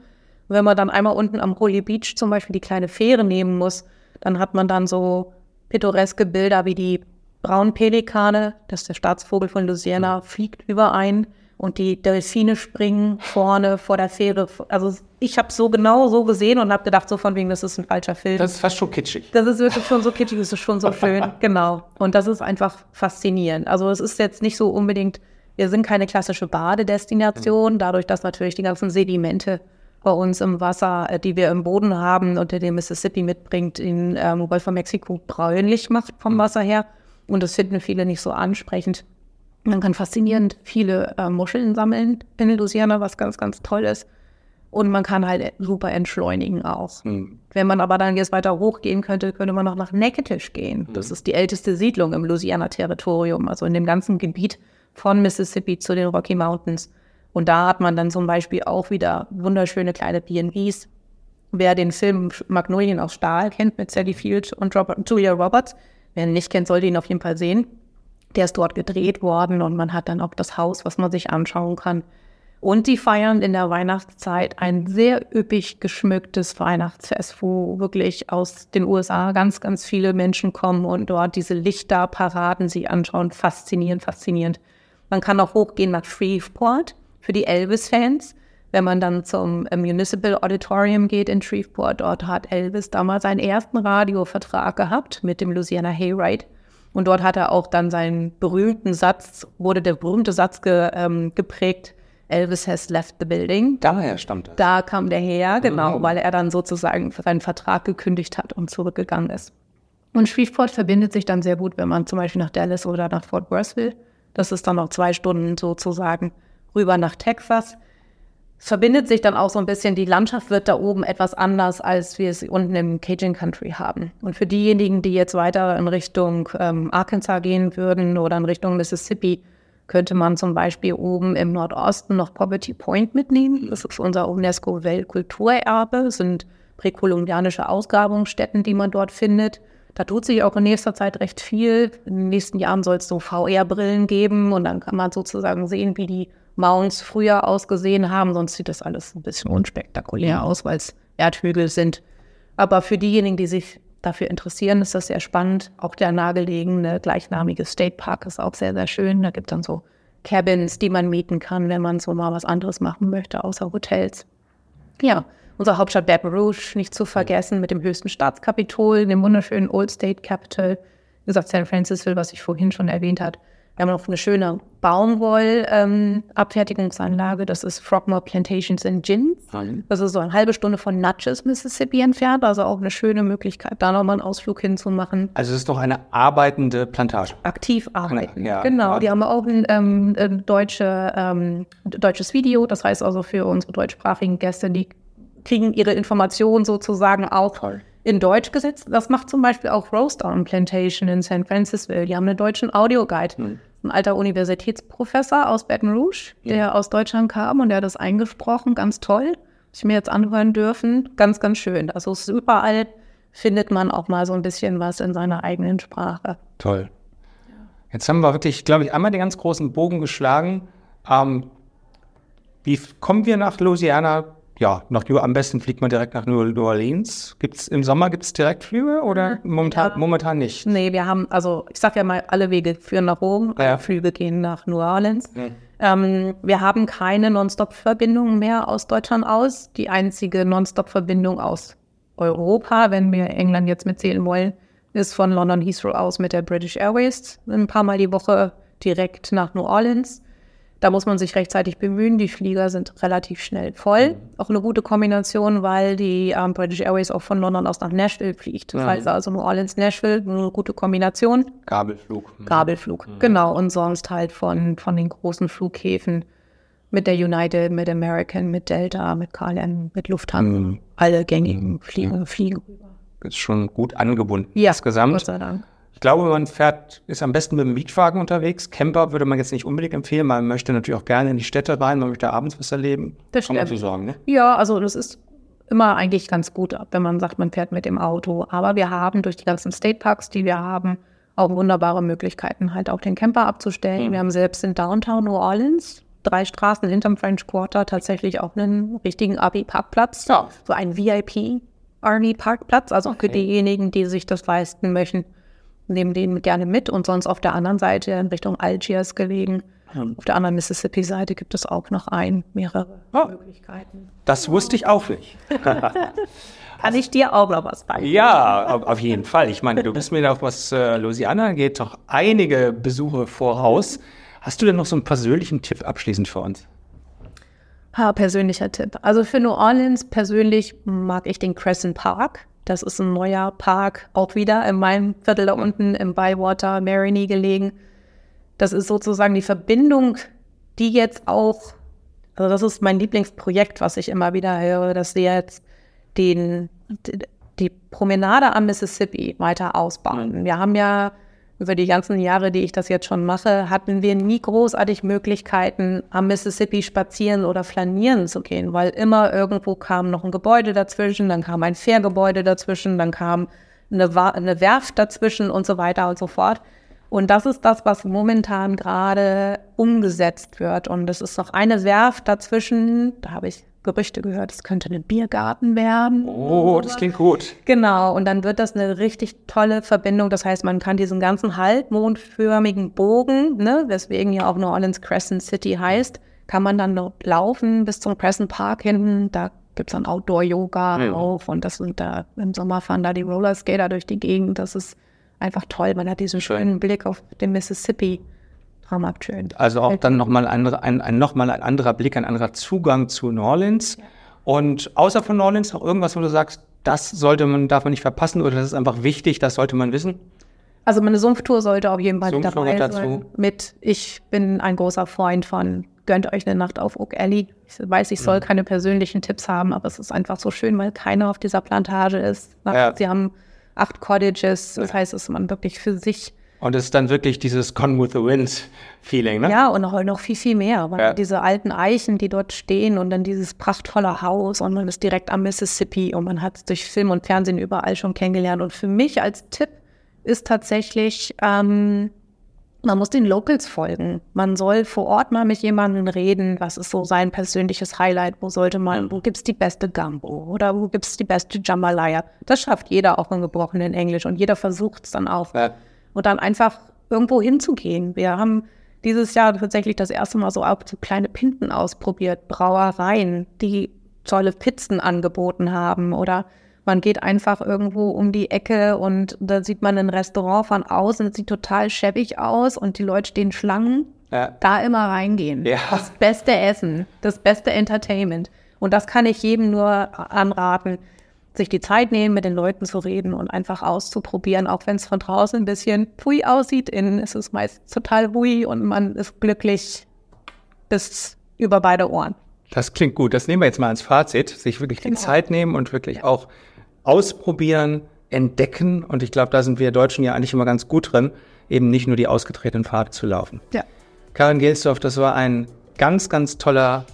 Wenn man dann einmal unten am Holy Beach zum Beispiel die kleine Fähre nehmen muss, dann hat man dann so pittoreske Bilder wie die braunen Pelikane, das ist der Staatsvogel von Louisiana, fliegt überein und die Delfine springen vorne vor der Fähre. Also ich habe so genau so gesehen und habe gedacht, so von wegen, das ist ein falscher Film. das ist fast schon kitschig. Das ist wirklich schon so kitschig, das ist schon so schön, genau. Und das ist einfach faszinierend. Also es ist jetzt nicht so unbedingt, wir sind keine klassische Badedestination, dadurch, dass natürlich die ganzen Sedimente bei uns im Wasser, äh, die wir im Boden haben und der den Mississippi mitbringt, in ähm, Golf von Mexiko bräunlich macht vom Wasser her. Und das finden viele nicht so ansprechend. Man kann faszinierend viele äh, Muscheln sammeln in Louisiana, was ganz, ganz toll ist. Und man kann halt super entschleunigen auch. Wenn man aber dann jetzt weiter hochgehen könnte, könnte man noch nach Natchitoches gehen. Das ist die älteste Siedlung im Louisiana-Territorium, also in dem ganzen Gebiet von Mississippi zu den Rocky Mountains. Und da hat man dann zum Beispiel auch wieder wunderschöne kleine B&Bs. Wer den Film Magnolien aus Stahl kennt mit Sally Field und Robert, Julia Roberts, wer ihn nicht kennt, sollte ihn auf jeden Fall sehen. Der ist dort gedreht worden und man hat dann auch das Haus, was man sich anschauen kann. Und die feiern in der Weihnachtszeit ein sehr üppig geschmücktes Weihnachtsfest, wo wirklich aus den USA ganz, ganz viele Menschen kommen und dort diese Lichterparaden sich anschauen. Faszinierend, faszinierend. Man kann auch hochgehen nach Shreveport für die Elvis-Fans. Wenn man dann zum äh, Municipal Auditorium geht in Shreveport, dort hat Elvis damals seinen ersten Radiovertrag gehabt mit dem Louisiana Hayride. Und dort hat er auch dann seinen berühmten Satz, wurde der berühmte Satz ge, ähm, geprägt, Elvis has left the building. Daher stammt das. Da kam der her, genau, Mhm. weil er dann sozusagen seinen Vertrag gekündigt hat und zurückgegangen ist. Und Shreveport verbindet sich dann sehr gut, wenn man zum Beispiel nach Dallas oder nach Fort Worth will. Das ist dann noch zwei Stunden sozusagen rüber nach Texas. Es verbindet sich dann auch so ein bisschen, die Landschaft wird da oben etwas anders, als wir es unten im Cajun Country haben. Und für diejenigen, die jetzt weiter in Richtung ähm, Arkansas gehen würden oder in Richtung Mississippi, könnte man zum Beispiel oben im Nordosten noch Poverty Point mitnehmen. Das ist unser UNESCO-Weltkulturerbe. Es sind präkolumbianische Ausgrabungsstätten, die man dort findet. Da tut sich auch in nächster Zeit recht viel. In den nächsten Jahren soll es so VR-Brillen geben und dann kann man sozusagen sehen, wie die Mounds früher ausgesehen haben. Sonst sieht das alles ein bisschen unspektakulär aus, weil es Erdhügel sind. Aber für diejenigen, die sich dafür interessieren, ist das sehr spannend. Auch der nahegelegene gleichnamige State Park ist auch sehr, sehr schön. Da gibt es dann so Cabins, die man mieten kann, wenn man so mal was anderes machen möchte, außer Hotels. Ja, unsere Hauptstadt Baton Rouge nicht zu vergessen mit dem höchsten Staatskapitol, dem wunderschönen Old State Capitol. Wie gesagt, San Francisco, was ich vorhin schon erwähnt habe. Wir haben noch eine schöne Baumwollabfertigungsanlage. Ähm, das ist Frogmore Plantations in Gins. Das ist so eine halbe Stunde von Natchez, Mississippi entfernt. Also auch eine schöne Möglichkeit, da nochmal einen Ausflug hinzumachen. Also es ist doch eine arbeitende Plantage. Aktiv arbeiten. Ja, genau. Ja. Die haben auch ein, ähm, ein deutsche, ähm, deutsches Video. Das heißt also für unsere deutschsprachigen Gäste, die kriegen ihre Informationen sozusagen auch Toll in Deutsch gesetzt. Das macht zum Beispiel auch Rosedown Plantation in San Francisco. Die haben einen deutschen Audioguide. Hm. Ein alter Universitätsprofessor aus Baton Rouge, der ja. aus Deutschland kam und der hat das eingesprochen. Ganz toll. Ich mir jetzt anhören dürfen. Ganz, ganz schön. Also es ist überall findet man auch mal so ein bisschen was in seiner eigenen Sprache. Toll. Jetzt haben wir wirklich, glaube ich, einmal den ganz großen Bogen geschlagen. Ähm, wie kommen wir nach Louisiana? Ja, nach New, am besten fliegt man direkt nach New Orleans. Gibt's im Sommer gibt es Direktflüge oder momentan, ja. momentan nicht? Nee, wir haben, also ich sag ja mal, alle Wege führen nach Rom, ja. alle Flüge gehen nach New Orleans. Mhm. Ähm, wir haben keine Nonstop-Verbindungen mehr aus Deutschland aus. Die einzige Nonstop-Verbindung aus Europa, wenn wir England jetzt mitzählen wollen, ist von London Heathrow aus mit der British Airways ein paar Mal die Woche direkt nach New Orleans. Da muss man sich rechtzeitig bemühen. Die Flieger sind relativ schnell voll. Mhm. Auch eine gute Kombination, weil die ähm, British Airways auch von London aus nach Nashville fliegt. Das mhm. heißt also New Orleans, Nashville, eine gute Kombination. Gabelflug. Mhm. Gabelflug, mhm. genau. Und sonst halt von, von den großen Flughäfen mit der United, mit American, mit Delta, mit KLM, mit Lufthansa. Mhm. Alle gängigen. Fliegen, ja. fliegen rüber. Ist schon gut angebunden ja, insgesamt. Gott sei Dank. Ich glaube, man fährt, ist am besten mit dem Mietwagen unterwegs. Camper würde man jetzt nicht unbedingt empfehlen. Man möchte natürlich auch gerne in die Städte rein, man möchte abends was erleben. Das Kann man so sagen, ne? Ja, also das ist immer eigentlich ganz gut, wenn man sagt, man fährt mit dem Auto. Aber wir haben durch die ganzen State Parks, die wir haben, auch wunderbare Möglichkeiten, halt auch den Camper abzustellen. Mhm. Wir haben selbst in Downtown New Orleans drei Straßen hinterm French Quarter tatsächlich auch einen richtigen Army-Parkplatz. Ja. So ein VIP-Army-Parkplatz, also okay. für diejenigen, die sich das leisten möchten nehmen den gerne mit und sonst auf der anderen Seite in Richtung Algiers gelegen. Auf der anderen Mississippi-Seite gibt es auch noch ein, mehrere oh, Möglichkeiten. Das wusste ich auch nicht. Kann ich dir auch noch was beibringen? Ja, auf jeden Fall. Ich meine, du bist mir auch, was äh, Louisiana geht, doch einige Besuche voraus. Hast du denn noch so einen persönlichen Tipp abschließend für uns? Ha, persönlicher Tipp. Also für New Orleans persönlich mag ich den Crescent Park. Das ist ein neuer Park, auch wieder in meinem Viertel da unten im Bywater, Marigny gelegen. Das ist sozusagen die Verbindung, die jetzt auch, also das ist mein Lieblingsprojekt, was ich immer wieder höre, dass sie jetzt den, die Promenade am Mississippi weiter ausbauen. Wir haben ja über die ganzen Jahre, die ich das jetzt schon mache, hatten wir nie großartig Möglichkeiten, am Mississippi spazieren oder flanieren zu gehen, weil immer irgendwo kam noch ein Gebäude dazwischen, dann kam ein Fährgebäude dazwischen, dann kam eine, eine Werft dazwischen und so weiter und so fort. Und das ist das, was momentan gerade umgesetzt wird. Und es ist noch eine Werft dazwischen, da habe ich Gerüchte gehört, es könnte ein Biergarten werden. Oh, das klingt gut. Genau, und dann wird das eine richtig tolle Verbindung. Das heißt, man kann diesen ganzen halbmondförmigen Bogen, ne, weswegen ja auch New Orleans Crescent City heißt, kann man dann noch laufen bis zum Crescent Park hinten. Da gibt es dann Outdoor-Yoga ja. auf und das sind da im Sommer fahren da die Rollerskater durch die Gegend. Das ist einfach toll. Man hat diesen schönen Blick auf den Mississippi traumhaft schön. Also auch dann nochmal ein, ein, ein, noch ein anderer Blick, ein anderer Zugang zu New Orleans. Ja. Und außer von New Orleans noch irgendwas, wo du sagst, das sollte man, darf man nicht verpassen oder das ist einfach wichtig, das sollte man wissen? Also meine Sumpftour sollte auf jeden Fall Sumpftour dabei dazu. sein. Mit, ich bin ein großer Freund von gönnt euch eine Nacht auf Oak Alley. Ich weiß, ich soll Mhm. keine persönlichen Tipps haben, aber es ist einfach so schön, weil keiner auf dieser Plantage ist. Ja. Sie haben acht Cottages, das heißt, es ist man wirklich für sich. Und es ist dann wirklich dieses Con with the Wind Feeling, ne? Ja, und noch, noch viel, viel mehr. Weil Ja. Diese alten Eichen, die dort stehen und dann dieses prachtvolle Haus und man ist direkt am Mississippi und man hat es durch Film und Fernsehen überall schon kennengelernt. Und für mich als Tipp ist tatsächlich, ähm, man muss den Locals folgen. Man soll vor Ort mal mit jemandem reden, was ist so sein persönliches Highlight, wo sollte man, wo gibt's die beste Gumbo oder wo gibt's die beste Jambalaya. Das schafft jeder auch im gebrochenen Englisch und jeder versucht es dann auch. Ja. Und dann einfach irgendwo hinzugehen. Wir haben dieses Jahr tatsächlich das erste Mal so auch so kleine Pinten ausprobiert, Brauereien, die tolle Pizzen angeboten haben oder man geht einfach irgendwo um die Ecke und da sieht man ein Restaurant von außen, es sieht total schäbig aus und die Leute stehen Schlangen. Ja. Da immer reingehen. Ja. Das beste Essen, das beste Entertainment. Und das kann ich jedem nur anraten, sich die Zeit nehmen, mit den Leuten zu reden und einfach auszuprobieren, auch wenn es von draußen ein bisschen pui aussieht. Innen ist es meist total hui und man ist glücklich bis über beide Ohren. Das klingt gut. Das nehmen wir jetzt mal als Fazit. Sich wirklich die Zeit nehmen und wirklich auch ausprobieren, entdecken. Und ich glaube, da sind wir Deutschen ja eigentlich immer ganz gut drin, eben nicht nur die ausgetretenen Pfade zu laufen. Ja. Karin Gelsdorf, das war ein ganz, ganz toller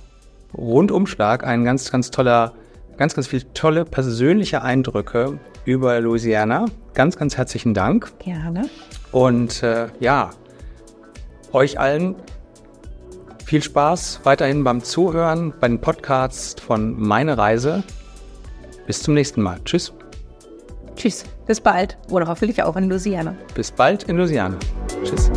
Rundumschlag, ein ganz, ganz toller, ganz, ganz viel tolle persönliche Eindrücke über Louisiana. Ganz, ganz herzlichen Dank. Gerne. Und äh, ja, euch allen viel Spaß weiterhin beim Zuhören bei den Podcasts von Meine Reise. Bis zum nächsten Mal. Tschüss. Tschüss. Bis bald. Oder hoffentlich auch in Louisiana. Bis bald in Louisiana. Tschüss.